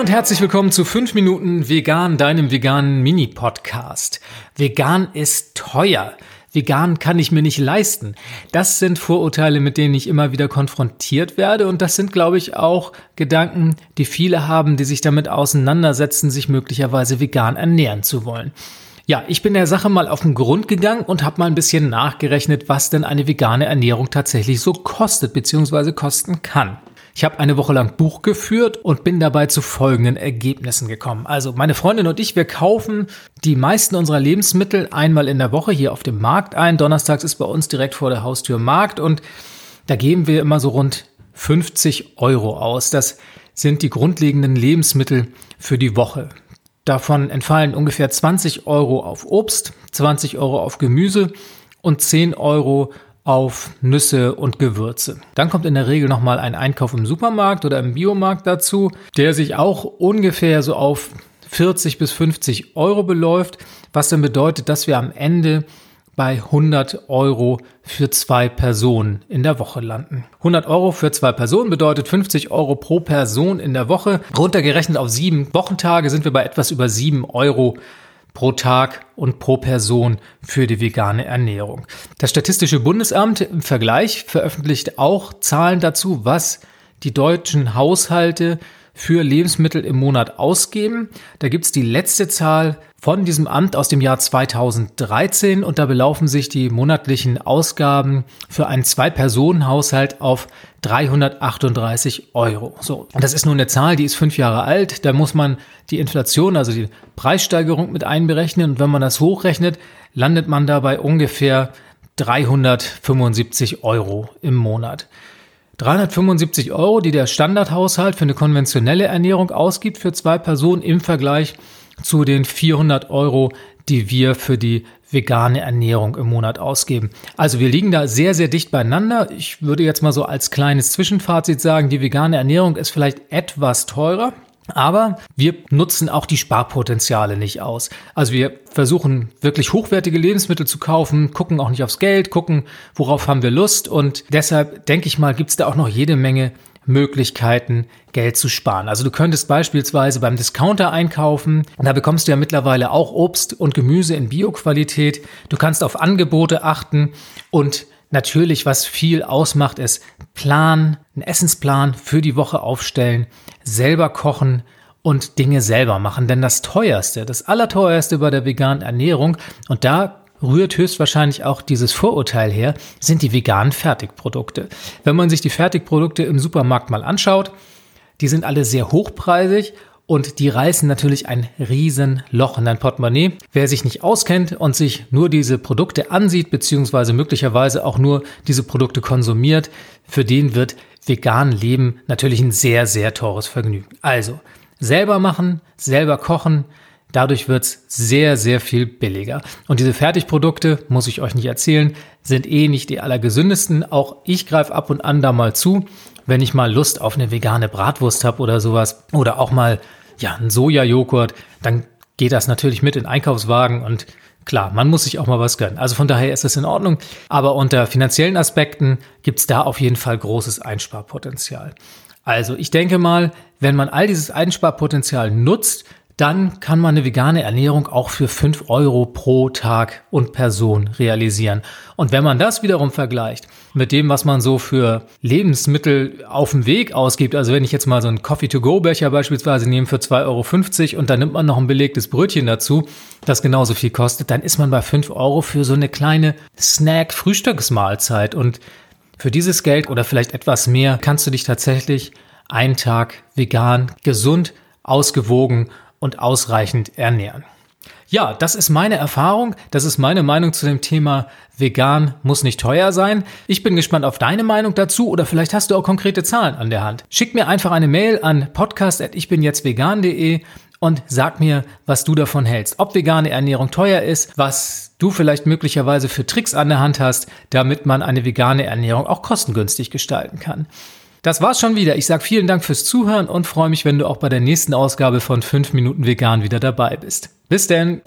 und herzlich willkommen zu 5 Minuten Vegan, deinem veganen Mini-Podcast. Vegan ist teuer. Vegan kann ich mir nicht leisten. Das sind Vorurteile, mit denen ich immer wieder konfrontiert werde und das sind, glaube ich, auch Gedanken, die viele haben, die sich damit auseinandersetzen, sich möglicherweise vegan ernähren zu wollen. Ja, ich bin der Sache mal auf den Grund gegangen und habe mal ein bisschen nachgerechnet, was denn eine vegane Ernährung tatsächlich so kostet bzw. kosten kann. Ich habe eine Woche lang Buch geführt und bin dabei zu folgenden Ergebnissen gekommen. Also meine Freundin und ich, wir kaufen die meisten unserer Lebensmittel einmal in der Woche hier auf dem Markt ein. Donnerstags ist bei uns direkt vor der Haustür Markt und da geben wir immer so rund 50 Euro aus. Das sind die grundlegenden Lebensmittel für die Woche. Davon entfallen ungefähr 20 Euro auf Obst, 20 Euro auf Gemüse und 10 Euro auf Nüsse und Gewürze. Dann kommt in der Regel nochmal ein Einkauf im Supermarkt oder im Biomarkt dazu, der sich auch ungefähr so auf 40 bis 50 Euro beläuft, was dann bedeutet, dass wir am Ende bei 100 Euro für zwei Personen in der Woche landen. 100 Euro für zwei Personen bedeutet 50 Euro pro Person in der Woche. Runtergerechnet auf sieben Wochentage sind wir bei etwas über 7 Euro pro Tag und pro Person für die vegane Ernährung. Das Statistische Bundesamt im Vergleich veröffentlicht auch Zahlen dazu, was die deutschen Haushalte für Lebensmittel im Monat ausgeben. Da gibt's die letzte Zahl von diesem Amt aus dem Jahr 2013 und da belaufen sich die monatlichen Ausgaben für einen Zwei-Personen-Haushalt auf 338 Euro. So, und das ist nur eine Zahl, die ist fünf Jahre alt. Da muss man die Inflation, also die Preissteigerung mit einberechnen. Und wenn man das hochrechnet, landet man da bei ungefähr 375 Euro im Monat. 375 Euro, die der Standardhaushalt für eine konventionelle Ernährung ausgibt für zwei Personen im Vergleich zu den 400 Euro, die wir für die vegane Ernährung im Monat ausgeben. Also wir liegen da sehr, sehr dicht beieinander. Ich würde jetzt mal so als kleines Zwischenfazit sagen, die vegane Ernährung ist vielleicht etwas teurer. Aber wir nutzen auch die Sparpotenziale nicht aus. Also wir versuchen wirklich hochwertige Lebensmittel zu kaufen, gucken auch nicht aufs Geld, gucken, worauf haben wir Lust. Und deshalb denke ich mal, gibt es da auch noch jede Menge Möglichkeiten, Geld zu sparen. Also du könntest beispielsweise beim Discounter einkaufen. Da bekommst du ja mittlerweile auch Obst und Gemüse in Bioqualität. Du kannst auf Angebote achten und Natürlich, was viel ausmacht, ist Plan, einen Essensplan für die Woche aufstellen, selber kochen und Dinge selber machen. Denn das teuerste, das allerteuerste bei der veganen Ernährung, und da rührt höchstwahrscheinlich auch dieses Vorurteil her, sind die veganen Fertigprodukte. Wenn man sich die Fertigprodukte im Supermarkt mal anschaut, die sind alle sehr hochpreisig und die reißen natürlich ein riesen Loch in dein Portemonnaie. Wer sich nicht auskennt und sich nur diese Produkte ansieht, beziehungsweise möglicherweise auch nur diese Produkte konsumiert, für den wird vegan Leben natürlich ein sehr, sehr teures Vergnügen. Also, selber machen, selber kochen, Dadurch wird's sehr, sehr viel billiger. Und diese Fertigprodukte, muss ich euch nicht erzählen, sind eh nicht die allergesündesten. Auch ich greife ab und an da mal zu, wenn ich mal Lust auf eine vegane Bratwurst habe oder sowas. Oder auch mal ja, ein Sojajoghurt, dann geht das natürlich mit in Einkaufswagen und klar, man muss sich auch mal was gönnen. Also von daher ist es in Ordnung. Aber unter finanziellen Aspekten gibt's da auf jeden Fall großes Einsparpotenzial. Also ich denke mal, wenn man all dieses Einsparpotenzial nutzt, dann kann man eine vegane Ernährung auch für fünf Euro pro Tag und Person realisieren. Und wenn man das wiederum vergleicht mit dem, was man so für Lebensmittel auf dem Weg ausgibt, also wenn ich jetzt mal so einen Coffee-to-go-Becher beispielsweise nehme für 2,50 Euro und dann nimmt man noch ein belegtes Brötchen dazu, das genauso viel kostet, dann ist man bei fünf Euro für so eine kleine Snack-Frühstücksmahlzeit. Und für dieses Geld oder vielleicht etwas mehr kannst du dich tatsächlich einen Tag vegan, gesund, ausgewogen und ausreichend ernähren. Ja, das ist meine Erfahrung, das ist meine Meinung zu dem Thema vegan muss nicht teuer sein. Ich bin gespannt auf deine Meinung dazu oder vielleicht hast du auch konkrete Zahlen an der Hand. Schick mir einfach eine Mail an podcast@ichbinjetztvegan.de und sag mir, was du davon hältst. Ob vegane Ernährung teuer ist, was du vielleicht möglicherweise für Tricks an der Hand hast, damit man eine vegane Ernährung auch kostengünstig gestalten kann. Das war's schon wieder. Ich sage vielen Dank fürs Zuhören und freue mich, wenn du auch bei der nächsten Ausgabe von 5 Minuten Vegan wieder dabei bist. Bis denn!